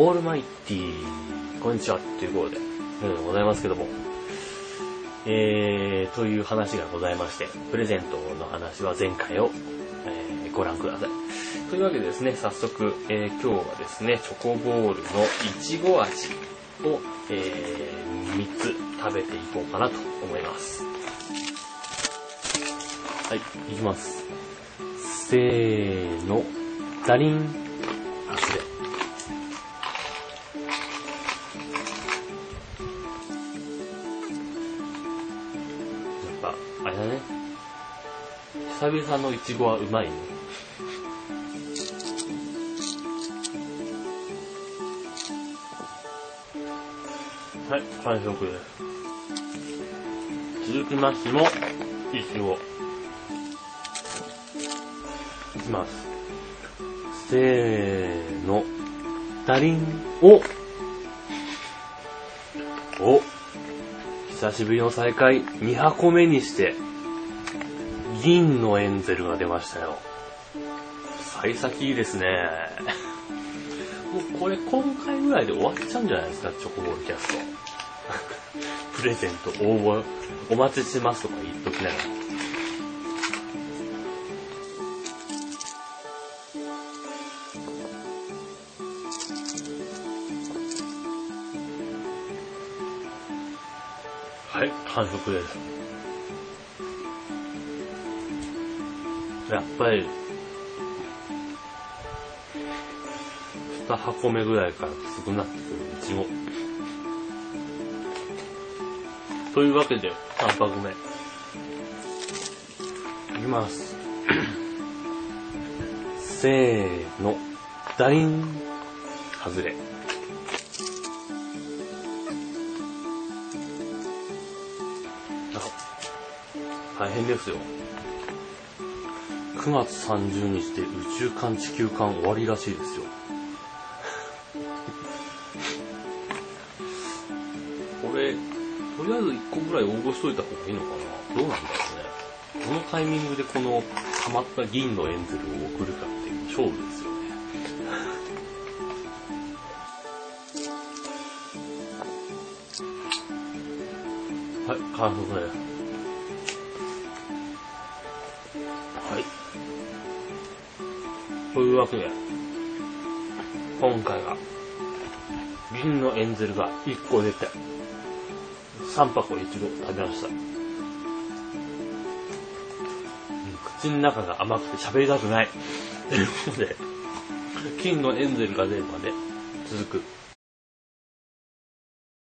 オールマイティー、こんにちは、ということで、でございますけども、えー、という話がございまして、プレゼントの話は前回を、えー、ご覧ください。というわけでですね、早速、えー、今日はですね、チョコボールのいちご味を、えー、3つ食べていこうかなと思います。はい、いきます。せーの、ダリン、やっぱ、あれだね。久々のイチゴはうまいね。はい、完食です。続きましても、イチゴ。いきます。せーの。ダリン。おお久しぶりの再会、2箱目にして、銀のエンゼルが出ましたよ。幸先いいですね。もうこれ今回ぐらいで終わっちゃうんじゃないですか、チョコボールキャスト。プレゼント応募お待ちしてますとか言っときながら。はい、完食です。やっぱり、2箱目ぐらいから少なってくるいちご。というわけで、3箱目。いきます。せーの、ダリン、外れ。大変ですよ。9月30日で宇宙間地球間終わりらしいですよ。これ、とりあえず1個ぐらい応募しといた方がいいのかな？どうなんだろうね。どのタイミングでこの溜まった銀のエンゼルを送るかっていう勝負ですよはい、完食です。はい。というわけで、今回は、銀のエンゼルが1個出て、3箱いちご食べました。口の中が甘くて喋りたくない。ということで、金のエンゼルが出るまで続く